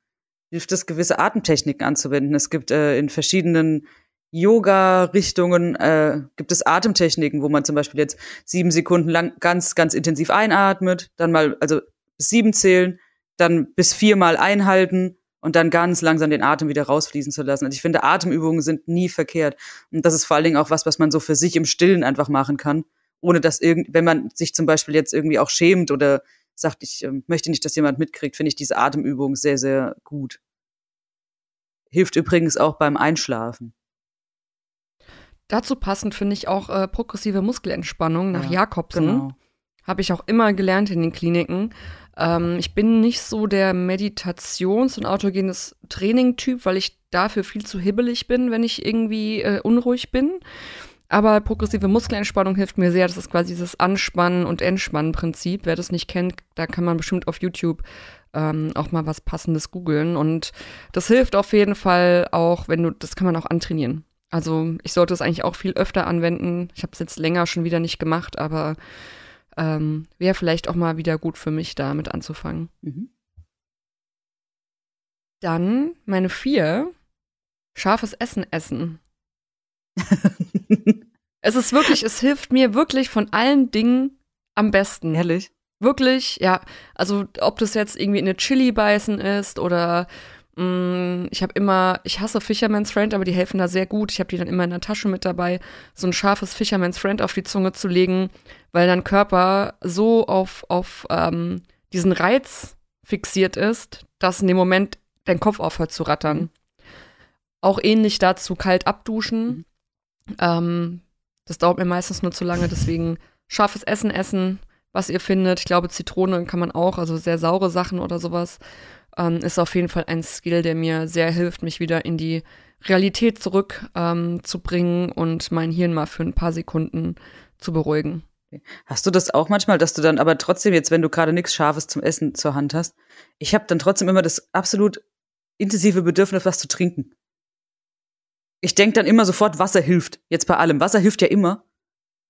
hilft es, gewisse Atemtechniken anzuwenden. Es gibt äh, in verschiedenen Yoga-Richtungen äh, gibt es Atemtechniken, wo man zum Beispiel jetzt sieben Sekunden lang ganz, ganz intensiv einatmet, dann mal, also bis sieben zählen, dann bis viermal einhalten und dann ganz langsam den Atem wieder rausfließen zu lassen. Also ich finde, Atemübungen sind nie verkehrt. Und das ist vor allen Dingen auch was, was man so für sich im Stillen einfach machen kann, ohne dass irgend, wenn man sich zum Beispiel jetzt irgendwie auch schämt oder sagt, ich äh, möchte nicht, dass jemand mitkriegt, finde ich diese Atemübung sehr, sehr gut. Hilft übrigens auch beim Einschlafen. Dazu passend finde ich auch äh, progressive Muskelentspannung nach Ja, Jakobsen. Genau. Habe ich auch immer gelernt in den Kliniken. Ähm, ich bin nicht so der Meditations- und autogenes Training-Typ, weil ich dafür viel zu hibbelig bin, wenn ich irgendwie äh, unruhig bin. Aber progressive Muskelentspannung hilft mir sehr. Das ist quasi dieses Anspannen- und Entspannen-Prinzip. Wer das nicht kennt, da kann man bestimmt auf YouTube ähm, auch mal was Passendes googeln. Und das hilft auf jeden Fall auch, wenn du, das kann man auch antrainieren. Also ich sollte es eigentlich auch viel öfter anwenden. Ich habe es jetzt länger schon wieder nicht gemacht, aber ähm, wäre vielleicht auch mal wieder gut für mich, damit anzufangen. Mhm. Dann meine vier, scharfes Essen essen. Es ist wirklich, es hilft mir wirklich von allen Dingen am besten. Ehrlich? Wirklich, ja. Also ob das jetzt irgendwie in eine Chili beißen ist oder mh, ich habe immer, ich hasse Fisherman's Friend, aber die helfen da sehr gut. Ich habe die dann immer in der Tasche mit dabei, so ein scharfes Fisherman's Friend auf die Zunge zu legen, weil dein Körper so auf, auf ähm, diesen Reiz fixiert ist, dass in dem Moment dein Kopf aufhört zu rattern. Auch ähnlich dazu kalt abduschen. Ähm, das dauert mir meistens nur zu lange, deswegen scharfes Essen essen, was ihr findet. Ich glaube, Zitrone kann man auch, also sehr saure Sachen oder sowas. Ähm, ist auf jeden Fall ein Skill, der mir sehr hilft, mich wieder in die Realität zurück ähm, und mein Hirn mal für ein paar Sekunden zu beruhigen. Hast du das auch manchmal, dass du dann aber trotzdem jetzt, wenn du gerade nichts Scharfes zum Essen zur Hand hast, ich habe dann trotzdem immer das absolut intensive Bedürfnis, was zu trinken. Ich denk dann immer sofort, Wasser hilft. Jetzt bei allem. Wasser hilft ja immer.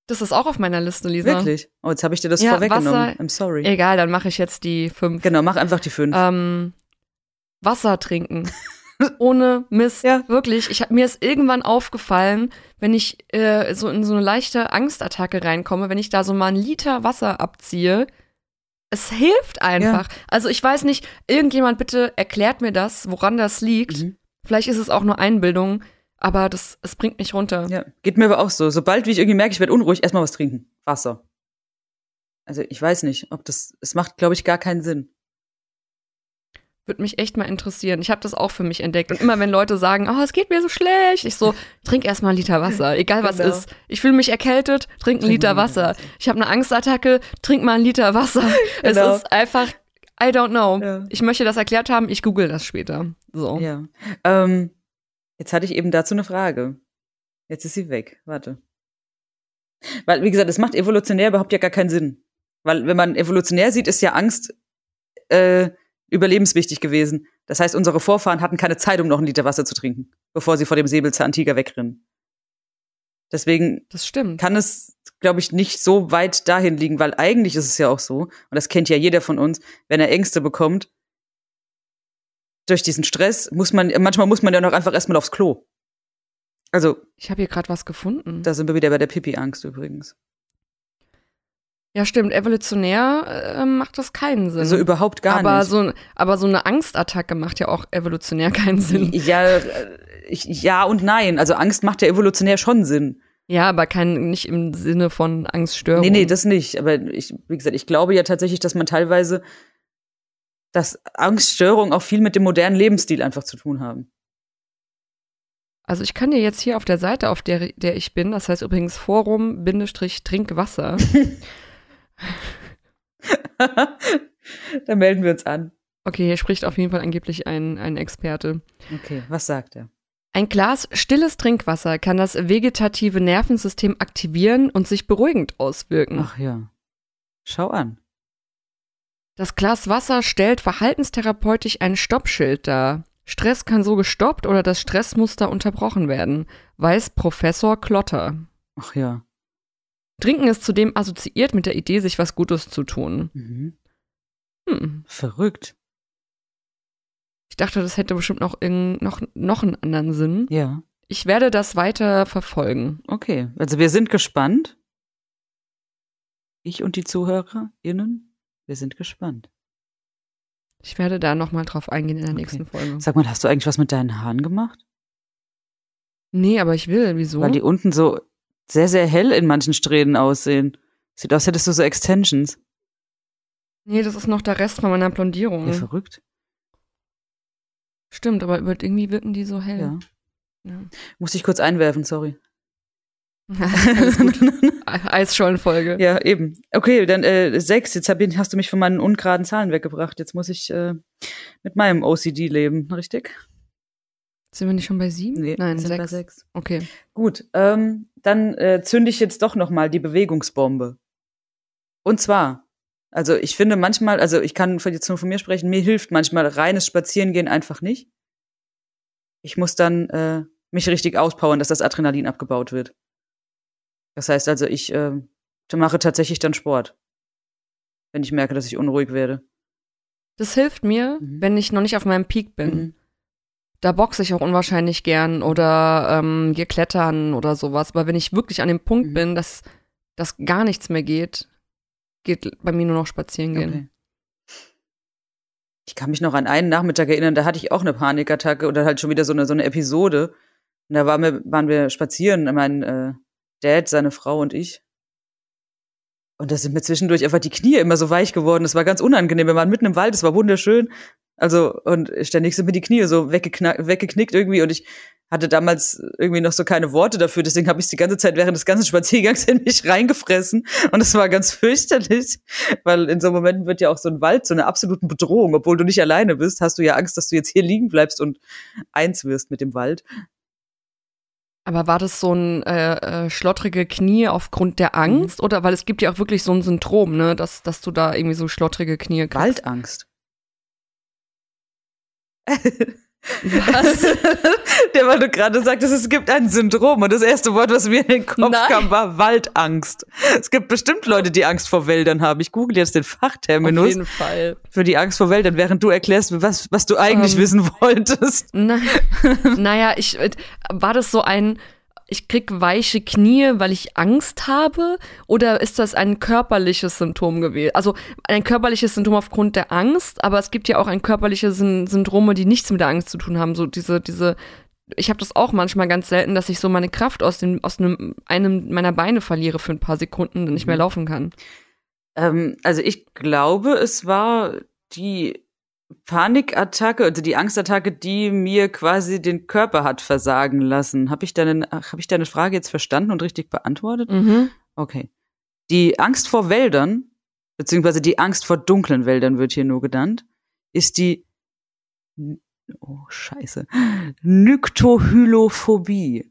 Das ist auch auf meiner Liste, Lisa. Wirklich. Oh, jetzt habe ich dir das Ja, vorweggenommen. Wasser- I'm sorry. Egal, dann mache ich jetzt die fünf. Genau, mach einfach die fünf. Ähm, Wasser trinken. Ohne Mist. Ja. Wirklich. Ich mir ist irgendwann aufgefallen, wenn ich äh, so in so eine leichte Angstattacke reinkomme, wenn ich da so mal einen Liter Wasser abziehe, es hilft einfach. Also ich weiß nicht, irgendjemand bitte erklärt mir das, woran das liegt. Mhm. Vielleicht ist es auch nur Einbildung, aber das, es bringt mich runter. Ja, geht mir aber auch so. Sobald wie ich irgendwie merke, ich werde unruhig, erstmal was trinken. Wasser. Also ich weiß nicht, ob das, es macht, glaube ich, gar keinen Sinn. Würde mich echt mal interessieren. Ich habe das auch für mich entdeckt. Und immer wenn Leute sagen, oh, es geht mir so schlecht, ich so, trink erstmal einen Liter Wasser, egal was Genau. ist. Ich fühle mich erkältet, trink einen Trink Liter Wasser. Ich habe eine Angstattacke, trink mal einen Liter Wasser. Es Genau. ist einfach, I don't know. Ja. Ich möchte das erklärt haben, ich google das später. So. Ja. Ähm, jetzt hatte ich eben dazu eine Frage. Jetzt ist sie weg. Warte. Weil, wie gesagt, es macht evolutionär überhaupt ja gar keinen Sinn. Weil, wenn man evolutionär sieht, ist ja Angst äh, überlebenswichtig gewesen. Das heißt, unsere Vorfahren hatten keine Zeit, um noch einen Liter Wasser zu trinken, bevor sie vor dem Säbelzahntiger wegrennen. Deswegen kann es, glaube ich, nicht so weit dahin liegen, weil eigentlich ist es ja auch so, und das kennt ja jeder von uns, wenn er Ängste bekommt, durch diesen Stress muss man, manchmal muss man ja noch einfach erstmal aufs Klo. Also, Ich habe hier gerade was gefunden. da sind wir wieder bei der Pipi-Angst übrigens. Ja, stimmt. Evolutionär äh, macht das keinen Sinn. Also überhaupt gar aber nicht. So, aber so eine Angstattacke macht ja auch evolutionär keinen Sinn. Ja, äh, ich, ja und nein. Also Angst macht ja evolutionär schon Sinn. Ja, aber kein, nicht im Sinne von Angststörung. Nee, nee, das nicht. Aber ich, wie gesagt, ich glaube ja tatsächlich, dass man teilweise, dass Angststörungen auch viel mit dem modernen Lebensstil einfach zu tun haben. Also ich kann dir jetzt hier auf der Seite, auf der, der ich bin, das heißt übrigens Forum-Trinkwasser, da melden wir uns an. okay, hier spricht auf jeden Fall angeblich ein, ein Experte. Okay, was sagt er? Ein Glas stilles Trinkwasser kann das vegetative Nervensystem aktivieren und sich beruhigend auswirken. Ach ja. Schau an. Das Glas Wasser stellt verhaltenstherapeutisch ein Stoppschild dar. Stress kann so gestoppt oder das Stressmuster unterbrochen werden, weiß Professor Klotter. Ach ja. Trinken ist zudem assoziiert mit der Idee, sich was Gutes zu tun. Mhm. Hm. Verrückt. Ich dachte, das hätte bestimmt noch, irgend- noch, noch einen anderen Sinn. Ja. Ich werde das weiter verfolgen. Okay. Also wir sind gespannt. Ich und die ZuhörerInnen, wir sind gespannt. Ich werde da nochmal drauf eingehen in der Okay. nächsten Folge. Sag mal, hast du eigentlich was mit deinen Haaren gemacht? Nee, aber ich will. Wieso? Weil die unten so sehr, sehr hell in manchen Strähnen aussehen. Sieht aus, hättest du so Extensions. nee, das ist noch der Rest von meiner Blondierung. Ja, verrückt. Stimmt, aber irgendwie wirken die so hell. Ja. Ja. Muss ich kurz einwerfen, sorry. Gut. Eisschollenfolge. Ja, eben. Okay, dann äh, sechs. Jetzt hab, hast du mich von meinen ungeraden Zahlen weggebracht. Jetzt muss ich äh, mit meinem OCD leben, richtig? Sind wir nicht schon bei sieben? Nee, Nein, sind sechs. sechs. Okay. Gut, ähm, dann äh, zünde ich jetzt doch noch mal die Bewegungsbombe. Und zwar, also ich finde manchmal, also ich kann jetzt nur von mir sprechen, mir hilft manchmal reines Spazierengehen einfach nicht. Ich muss dann äh, mich richtig auspowern, dass das Adrenalin abgebaut wird. Das heißt also, ich äh, mache tatsächlich dann Sport, wenn ich merke, dass ich unruhig werde. Das hilft mir, Mhm. wenn ich noch nicht auf meinem Peak bin. Mhm. Da boxe ich auch unwahrscheinlich gern oder ähm, gehe klettern oder sowas. Aber wenn ich wirklich an dem Punkt Mhm. bin, dass, dass gar nichts mehr geht, geht bei mir nur noch spazieren gehen. Okay. Ich kann mich noch an einen Nachmittag erinnern, da hatte ich auch eine Panikattacke oder halt schon wieder so eine, so eine Episode. Und da waren wir, waren wir spazieren, mein äh, Dad, seine Frau und ich. Und da sind mir zwischendurch einfach die Knie immer so weich geworden. Das war ganz unangenehm. Wir waren mitten im Wald, es war wunderschön. Also, und ständig sind mir die Knie so weggeknickt irgendwie. Und ich hatte damals irgendwie noch so keine Worte dafür. Deswegen habe ich die ganze Zeit während des ganzen Spaziergangs in mich reingefressen. Und es war ganz fürchterlich. Weil in so Momenten wird ja auch so ein Wald zu einer absoluten Bedrohung. Obwohl du nicht alleine bist, hast du ja Angst, dass du jetzt hier liegen bleibst und eins wirst mit dem Wald. Aber war das so ein äh, äh, schlottrige Knie aufgrund der Angst? Mhm. Oder weil es gibt ja auch wirklich so ein Syndrom, ne, dass, dass du da irgendwie so schlottrige Knie kriegst. Waldangst. Was? Der, weil du gerade sagtest, es gibt ein Syndrom und das erste Wort, was mir in den Kopf Nein. kam, war Waldangst. Es gibt bestimmt Leute, die Angst vor Wäldern haben. Ich google jetzt den Auf Fachterminus jeden Fall. für die Angst vor Wäldern, während du erklärst, was, was du eigentlich Ähm. wissen wolltest. Na, naja, ich, äh, war das so ein, ich krieg weiche Knie, weil ich Angst habe? Oder ist das ein körperliches Symptom gewesen? Also ein körperliches Symptom aufgrund der Angst, aber es gibt ja auch ein körperliche Syn Syndrome, die nichts mit der Angst zu tun haben. So diese, diese, ich habe das auch manchmal ganz selten, dass ich so meine Kraft aus, dem, aus einem, einem meiner Beine verliere für ein paar Sekunden und nicht mehr Mhm. laufen kann. Ähm, also ich glaube, es war die Panikattacke, also die Angstattacke, die mir quasi den Körper hat versagen lassen. Habe ich deine, hab ich deine Frage jetzt verstanden und richtig beantwortet? Mhm. Okay. Die Angst vor Wäldern, beziehungsweise die Angst vor dunklen Wäldern wird hier nur genannt, ist die, oh Scheiße, Nyktohylophobie.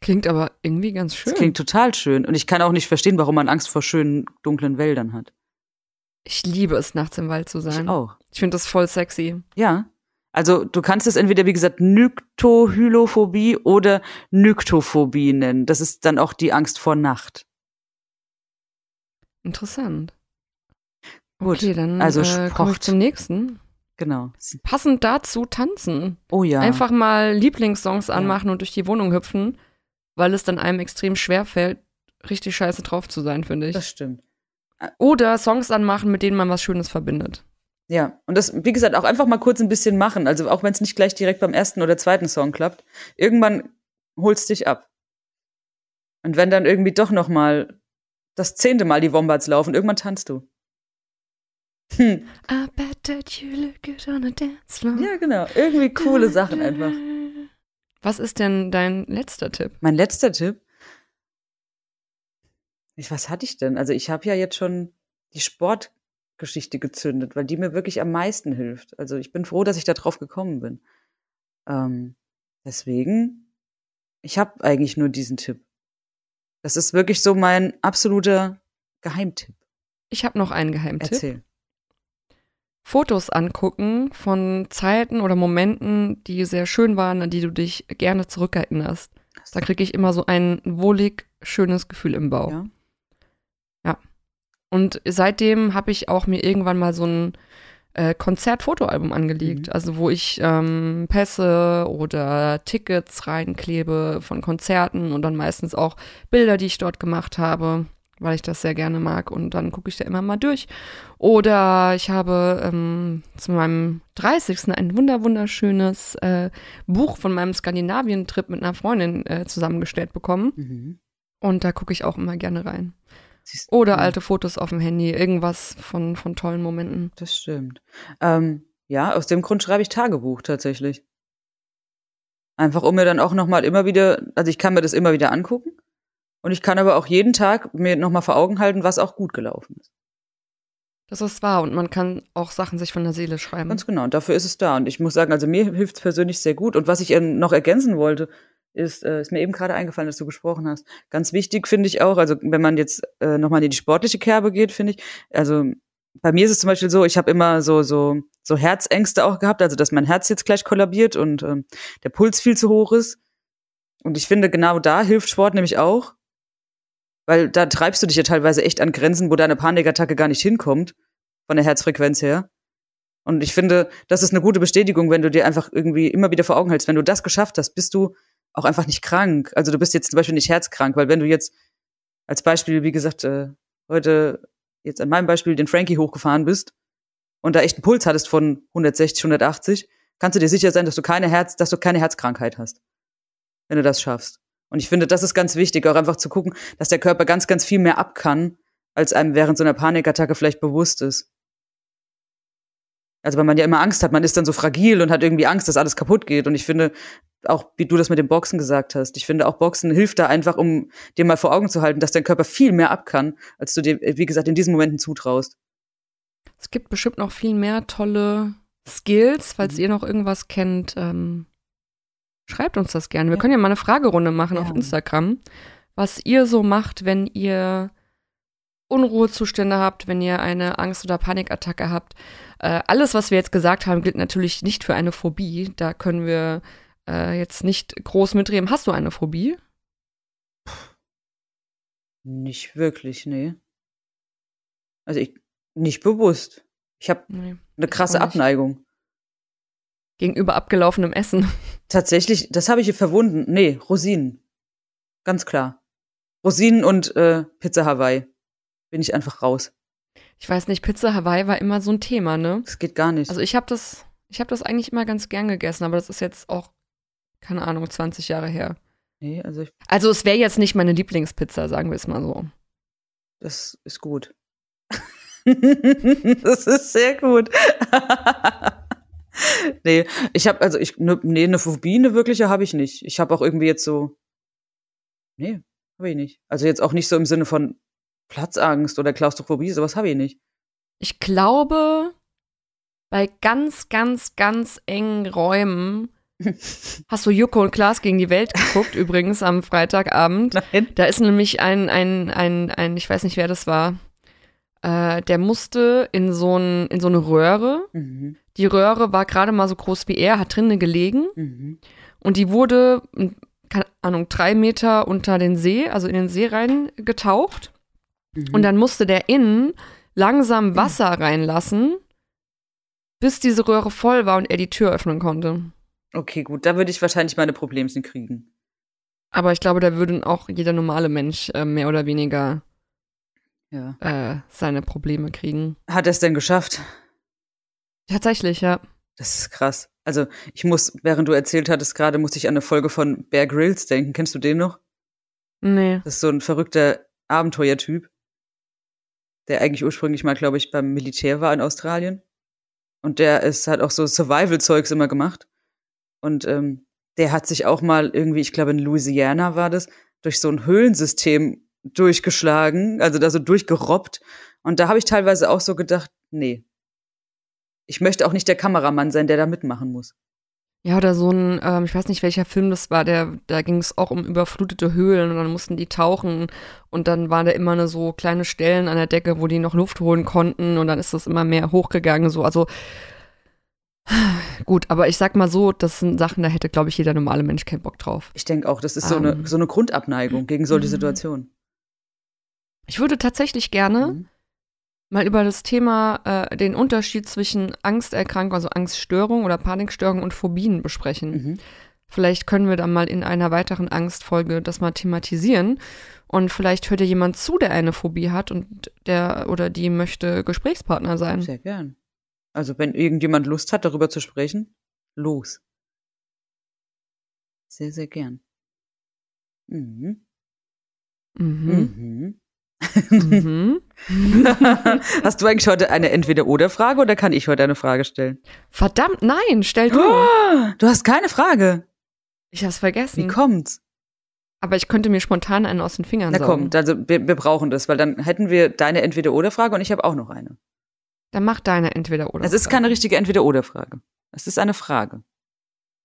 Klingt aber irgendwie ganz schön. Das klingt total schön. Und ich kann auch nicht verstehen, warum man Angst vor schönen dunklen Wäldern hat. Ich liebe es, nachts im Wald zu sein. Ich auch. Ich finde das voll sexy. Ja. Also du kannst es entweder, wie gesagt, Nyktohylophobie oder Nyktophobie nennen. Das ist dann auch die Angst vor Nacht. Interessant. Gut, Okay, dann also äh, komme ich zum nächsten. Genau. Passend dazu tanzen. Oh ja. Einfach mal Lieblingssongs Ja. anmachen und durch die Wohnung hüpfen, weil es dann einem extrem schwer fällt, richtig scheiße drauf zu sein, finde ich. Das stimmt. Oder Songs anmachen, mit denen man was Schönes verbindet. Ja, und das, wie gesagt, auch einfach mal kurz ein bisschen machen. Also auch wenn es nicht gleich direkt beim ersten oder zweiten Song klappt, irgendwann holst dich ab. Und wenn dann irgendwie doch noch mal das zehnte Mal die Wombats laufen, irgendwann tanzt du. Hm. I bet that you look good on a dance floor. Ja, genau. Irgendwie coole Sachen einfach. Was ist denn dein letzter Tipp? Mein letzter Tipp. Ich, was hatte ich denn? Also ich habe ja jetzt schon die Sportgeschichte gezündet, weil die mir wirklich am meisten hilft. Also ich bin froh, dass ich da drauf gekommen bin. Ähm, deswegen, ich habe eigentlich nur diesen Tipp. Das ist wirklich so mein absoluter Geheimtipp. Ich habe noch einen Geheimtipp. Erzähl. Fotos angucken von Zeiten oder Momenten, die sehr schön waren, an die du dich gerne zurückerinnerst. Da kriege ich immer so ein wohlig schönes Gefühl im Bauch. Ja. Und seitdem habe ich auch mir irgendwann mal so ein äh, Konzertfotoalbum angelegt, Mhm. also wo ich ähm, Pässe oder Tickets reinklebe von Konzerten und dann meistens auch Bilder, die ich dort gemacht habe, weil ich das sehr gerne mag und dann gucke ich da immer mal durch. Oder ich habe ähm, zu meinem 30. ein wunder wunderschönes äh, Buch von meinem Skandinavien-Trip mit einer Freundin äh, zusammengestellt bekommen Mhm. und da gucke ich auch immer gerne rein. Oder ja, alte Fotos auf dem Handy, irgendwas von, von tollen Momenten. Das stimmt. Ähm, ja, aus dem Grund schreibe ich Tagebuch tatsächlich. Einfach um mir dann auch nochmal immer wieder, also ich kann mir das immer wieder angucken und ich kann aber auch jeden Tag mir nochmal vor Augen halten, was auch gut gelaufen ist. Das ist wahr und man kann auch Sachen sich von der Seele schreiben. Ganz genau. Und dafür ist es da. Und ich muss sagen, also mir hilft es persönlich sehr gut. Und was ich äh, noch ergänzen wollte, ist, äh, ist mir eben gerade eingefallen, dass du gesprochen hast. Ganz wichtig finde ich auch, also wenn man jetzt äh, nochmal in die sportliche Kerbe geht, finde ich, also bei mir ist es zum Beispiel so, ich habe immer so, so, so Herzängste auch gehabt, also dass mein Herz jetzt gleich kollabiert und ähm, der Puls viel zu hoch ist. Und ich finde, genau da hilft Sport nämlich auch, weil da treibst du dich ja teilweise echt an Grenzen, wo deine Panikattacke gar nicht hinkommt, von der Herzfrequenz her. Und ich finde, das ist eine gute Bestätigung, wenn du dir einfach irgendwie immer wieder vor Augen hältst, wenn du das geschafft hast, bist du auch einfach nicht krank. Also du bist jetzt zum Beispiel nicht herzkrank, weil wenn du jetzt als Beispiel, wie gesagt, äh, heute jetzt an meinem Beispiel den Frankie hochgefahren bist und da echt einen Puls hattest von 160, 180, kannst du dir sicher sein, dass du keine Herz, dass du keine Herzkrankheit hast, wenn du das schaffst. Und ich finde, das ist ganz wichtig, auch einfach zu gucken, dass der Körper ganz, ganz viel mehr ab kann, als einem während so einer Panikattacke vielleicht bewusst ist. Also weil man ja immer Angst hat, man ist dann so fragil und hat irgendwie Angst, dass alles kaputt geht. Und ich finde, auch wie du das mit dem Boxen gesagt hast, ich finde auch Boxen hilft da einfach, um dir mal vor Augen zu halten, dass dein Körper viel mehr ab kann, als du dir, wie gesagt, in diesen Momenten zutraust. Es gibt bestimmt noch viel mehr tolle Skills, falls Mhm. ihr noch irgendwas kennt. Ähm, schreibt uns das gerne. Wir Ja. können ja mal eine Fragerunde machen auf Ja. Instagram, was ihr so macht, wenn ihr Unruhezustände habt, wenn ihr eine Angst- oder Panikattacke habt. Äh, alles, was wir jetzt gesagt haben, gilt natürlich nicht für eine Phobie. Da können wir äh, jetzt nicht groß mitreden. Hast du eine Phobie? Nicht wirklich, nee. Also ich, nicht bewusst. Ich habe Nee. eine krasse. Abneigung. Gegenüber abgelaufenem Essen. Tatsächlich, das habe ich hier verwunden. Nee, Rosinen. Ganz klar. Rosinen und äh, Pizza Hawaii. Bin ich einfach raus. Ich weiß nicht, Pizza Hawaii war immer so ein Thema, ne? Das geht gar nicht. Also ich habe das, ich habe das eigentlich immer ganz gern gegessen, aber das ist jetzt auch, keine Ahnung, 20 Jahre her. nee, also ich, Also es wäre jetzt nicht meine Lieblingspizza, sagen wir es mal so. das ist gut. das ist sehr gut. nee, ich habe also ich ne, nee, eine Phobie, eine wirkliche habe ich nicht. Ich habe auch irgendwie jetzt so Nee, habe ich nicht. Also jetzt auch nicht so im Sinne von Platzangst oder Klaustrophobie, sowas habe ich nicht. Ich glaube, bei ganz, ganz, ganz engen Räumen hast du Joko und Klaas gegen die Welt geguckt, übrigens am Freitagabend. Nein. Da ist nämlich ein, ein, ein, ein, ich weiß nicht, wer das war, äh, der musste in so, ein, in so eine Röhre. Mhm. Die Röhre war gerade mal so groß wie er, hat drinnen gelegen. Mhm. Und die wurde, m, keine Ahnung, drei Meter unter den See, also in den See reingetaucht. Mhm. Und dann musste der innen langsam Wasser reinlassen, bis diese Röhre voll war und er die Tür öffnen konnte. Okay, gut, da würde ich wahrscheinlich meine Problemchen kriegen. Aber ich glaube, da würde auch jeder normale Mensch äh, mehr oder weniger Ja. äh, seine Probleme kriegen. Hat er es denn geschafft? Tatsächlich, ja. Das ist krass. Also, ich muss, während du erzählt hattest gerade, musste ich an eine Folge von Bear Grylls denken. Kennst du den noch? Nee. Das ist so ein verrückter Abenteuertyp, der eigentlich ursprünglich mal, glaube ich, beim Militär war in Australien. Und der ist, hat auch so Survival-Zeugs immer gemacht. Und ähm, der hat sich auch mal irgendwie, ich glaube in Louisiana war das, durch so ein Höhlensystem durchgeschlagen, also da so durchgerobbt. Und da habe ich teilweise auch so gedacht, nee. Ich möchte auch nicht der Kameramann sein, der da mitmachen muss. Ja, oder so ein, ähm, ich weiß nicht, welcher Film das war, der, da ging es auch um überflutete Höhlen und dann mussten die tauchen und dann waren da immer eine so kleine Stellen an der Decke, wo die noch Luft holen konnten und dann ist das immer mehr hochgegangen, so, also gut, aber ich sag mal so, das sind Sachen, da hätte, glaube ich, jeder normale Mensch keinen Bock drauf. Ich denke auch, das ist so, eine, Ähm. so eine Grundabneigung gegen solche Mhm. Situationen. Ich würde tatsächlich gerne Mhm. mal über das Thema äh, den Unterschied zwischen Angsterkrankung, also Angststörung oder Panikstörung und Phobien besprechen. Mhm. Vielleicht können wir dann mal in einer weiteren Angstfolge das mal thematisieren. Und vielleicht hört ja jemand zu, der eine Phobie hat und der oder die möchte Gesprächspartner sein. Sehr gern. Also, wenn irgendjemand Lust hat, darüber zu sprechen, los. Sehr, sehr gern. Mhm. Mhm. Mhm. Mhm. Hast du eigentlich heute eine Entweder-Oder-Frage oder kann ich heute eine Frage stellen? Verdammt, nein, stell du. Oh, du hast keine Frage. Ich hab's Wie vergessen. kommt's? Aber ich könnte mir spontan einen aus den Fingern Na saugen. komm, also wir, wir brauchen das, weil dann hätten wir deine Entweder-Oder-Frage und ich habe auch noch eine. Dann mach deine entweder oder. Es ist keine richtige Entweder-Oder-Frage. Es ist eine Frage.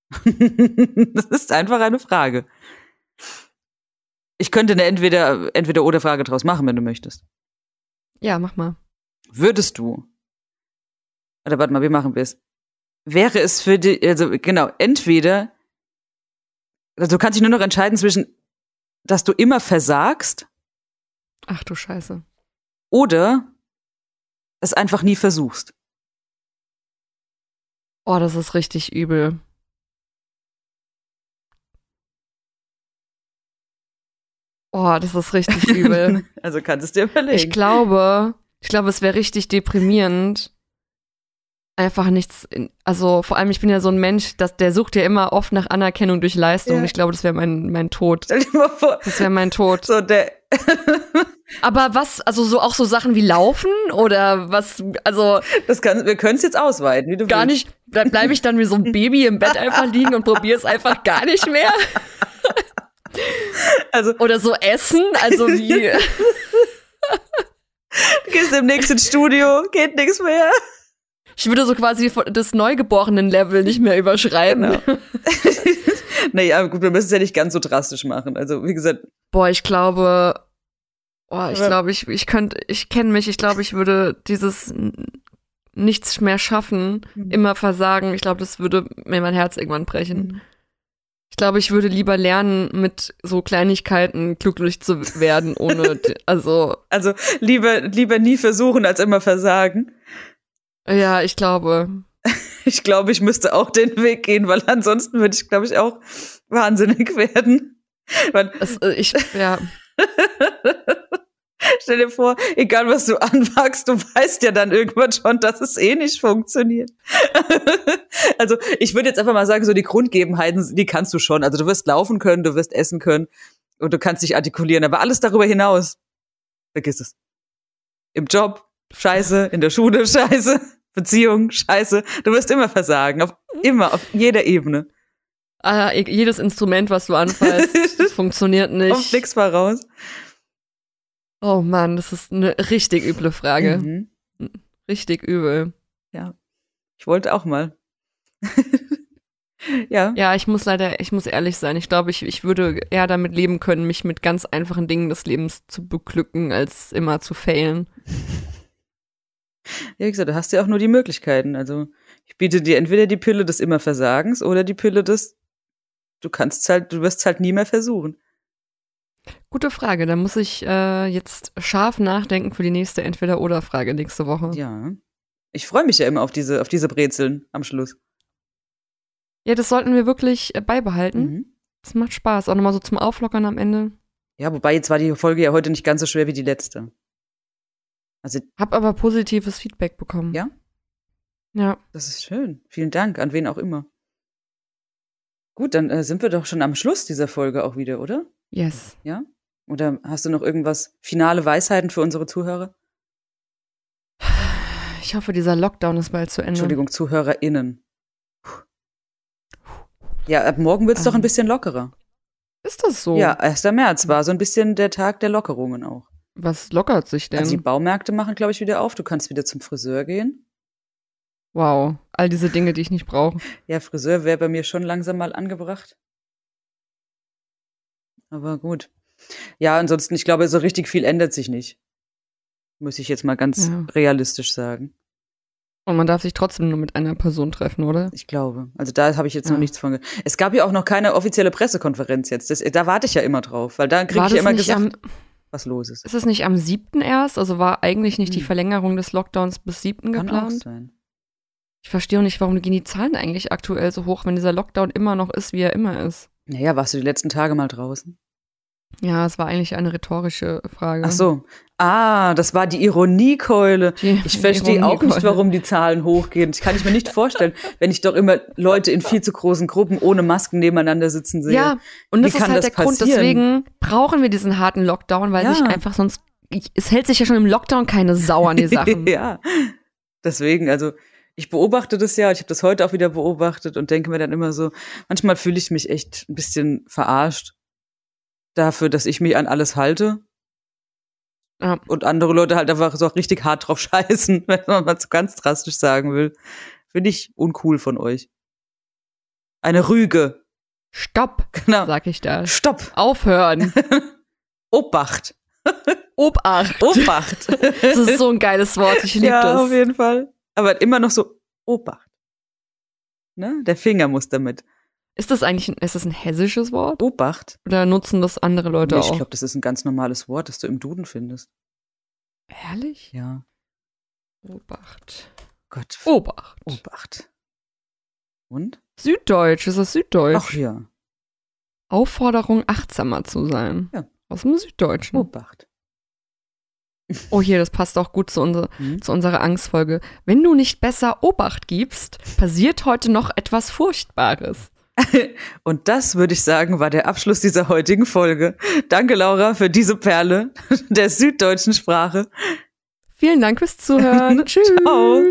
das ist einfach eine Frage. Ich könnte eine Entweder- Entweder-Oder-Frage draus machen, wenn du möchtest. Ja, mach mal. Würdest du, oder warte mal, wie machen wir es? Wäre es für dich, also genau, entweder, also du kannst dich nur noch entscheiden zwischen, dass du immer versagst Ach du Scheiße. oder es einfach nie versuchst. Oh, das ist richtig übel. Oh, das ist richtig übel. Also kannst es dir überlegen. Ich glaube, ich glaube, es wäre richtig deprimierend. Einfach nichts, in, also vor allem, ich bin ja so ein Mensch, dass, der sucht ja immer oft nach Anerkennung durch Leistung. Ja. Ich glaube, das wäre mein, mein Tod. Stell dir mal vor, Das wäre mein Tod. so der, Aber was, also so auch so Sachen wie Laufen oder was, also das kann, wir können es jetzt ausweiten, wie du gar willst. nicht, da bleibe ich dann wie so ein Baby im Bett einfach liegen und probiere es einfach gar nicht mehr. Also Oder so essen, also wie, du gehst demnächst ins Studio, geht nichts mehr. ich würde so quasi das Neugeborenen-Level nicht mehr überschreiten. Genau. Naja, gut, wir müssen es ja nicht ganz so drastisch machen. Also, wie gesagt, Boah, ich glaube, boah, ich glaube, ich, ich könnte, ich kenne mich, ich glaube, ich würde dieses nichts mehr schaffen, Mhm. immer versagen. Ich glaube, das würde mir mein Herz irgendwann brechen. Mhm. Ich glaube, ich würde lieber lernen, mit so Kleinigkeiten glücklich zu werden, ohne, also, also lieber, lieber nie versuchen, als immer versagen. ja, ich glaube. Ich glaube, ich müsste auch den Weg gehen, weil ansonsten würde ich, glaube ich, auch wahnsinnig werden. Es, äh, ich, ja, stell dir vor, egal was du anwagst, du weißt ja dann irgendwann schon, dass es eh nicht funktioniert. also ich würde jetzt einfach mal sagen, so die Grundgegebenheiten, die kannst du schon. Also du wirst laufen können, du wirst essen können und du kannst dich artikulieren, aber alles darüber hinaus, vergiss es. Im Job, scheiße, in der Schule, scheiße, Beziehung, scheiße. Du wirst immer versagen, auf, immer, auf jeder Ebene. ah, e- jedes Instrument, was du anfasst, funktioniert Kommt nicht. nix mal raus. Oh Mann, das ist eine richtig üble Frage. Mhm. Richtig übel. Ich wollte auch mal. ja. Ja, ich muss leider, ich muss ehrlich sein. Ich glaube, ich, ich würde eher damit leben können, mich mit ganz einfachen Dingen des Lebens zu beglücken, als immer zu failen. Ja, wie gesagt, du hast ja auch nur die Möglichkeiten. Also ich biete dir entweder die Pille des immer Versagens oder die Pille des, du kannst halt, du wirst halt nie mehr versuchen. Gute Frage. Da muss ich äh, jetzt scharf nachdenken für die nächste Entweder-Oder-Frage nächste Woche. Ja. Ja. Ich freue mich ja immer auf diese, auf diese Brezeln am Schluss. das sollten wir wirklich äh, beibehalten. Mhm. Das macht Spaß. Auch nochmal so zum Auflockern am Ende. Ja, wobei jetzt war die Folge ja heute nicht ganz so schwer wie die letzte. Also, Hab aber positives Feedback bekommen. Ja? Ja. das ist schön. Vielen Dank, an wen auch immer. Gut, dann äh, sind wir doch schon am Schluss dieser Folge auch wieder, oder? Yes. Ja? Oder hast du noch irgendwas, finale Weisheiten für unsere Zuhörer? Ich hoffe, dieser Lockdown ist bald zu Ende. Entschuldigung, ZuhörerInnen. Ja, ab morgen wird's doch ein Ähm. bisschen lockerer. Ist das so? Ja, 1. März war so ein bisschen der Tag der Lockerungen auch. Was lockert sich denn? Also die Baumärkte machen, glaube ich, wieder auf. Du kannst wieder zum Friseur gehen. wow. All diese Dinge, die ich nicht brauche. Ja, Friseur wäre bei mir schon langsam mal angebracht. Aber gut. Ja, ansonsten, ich glaube, so richtig viel ändert sich nicht. Muss ich jetzt mal ganz Ja. realistisch sagen. Und man darf sich trotzdem nur mit einer Person treffen, oder? Ich glaube. Also da habe ich jetzt noch Ja. nichts von. Es gab ja auch noch keine offizielle Pressekonferenz jetzt. Das, da warte ich ja immer drauf, weil da kriege ich das immer gesagt, am, was los ist. ist es nicht am 7. erst? Also war eigentlich nicht die Hm. Verlängerung des Lockdowns bis 7. Kann auch geplant? sein. Ich verstehe auch nicht, warum gehen die Zahlen eigentlich aktuell so hoch, wenn dieser Lockdown immer noch ist, wie er immer ist. Naja, warst du die letzten Tage mal draußen? Ja, es war eigentlich eine rhetorische Frage. Ach so. Ah, das war die Ironiekeule. Die Ich verstehe auch nicht, warum die Zahlen hochgehen. Das kann ich mir nicht vorstellen, wenn ich doch immer Leute in viel zu großen Gruppen ohne Masken nebeneinander sitzen sehe. Ja, und das Wie ist kann halt das der Grund. passieren? Deswegen brauchen wir diesen harten Lockdown, weil Ja. sich einfach sonst. Es hält sich ja schon im Lockdown keine Sau an die Sachen. ja. Deswegen, also ich beobachte das ja, ich habe das heute auch wieder beobachtet und denke mir dann immer so, manchmal fühle ich mich echt ein bisschen verarscht dafür, dass ich mich an alles halte. Ja. Und andere Leute halt einfach so richtig hart drauf scheißen, wenn man mal so ganz drastisch sagen will. Finde ich uncool von euch. Eine Rüge. Stopp, Genau. sag ich da. Stopp. Aufhören. Obacht. Obacht. Obacht. Das ist so ein geiles Wort. Ich liebe ja, auf das. jeden Fall. Aber immer noch so Obacht. Ne? Der Finger muss damit. Ist das eigentlich ein, ist das ein hessisches Wort? Obacht. Oder nutzen das andere Leute Nee, ich auch? glaube, das ist ein ganz normales Wort, das du im Duden findest. Ehrlich? Ja. Obacht. Gott. Obacht. Obacht. Und? Süddeutsch, ist das Süddeutsch? Ach ja. Aufforderung, achtsamer zu sein. Ja. Aus dem Süddeutschen. Obacht. Oh, hier, das passt auch gut zu, unser, Hm? zu unserer Angstfolge. Wenn du nicht besser Obacht gibst, passiert heute noch etwas Furchtbares. Und das, würde ich sagen, war der Abschluss dieser heutigen Folge. Danke, Laura, für diese Perle der süddeutschen Sprache. Vielen Dank fürs Zuhören. Tschüss. Ciao.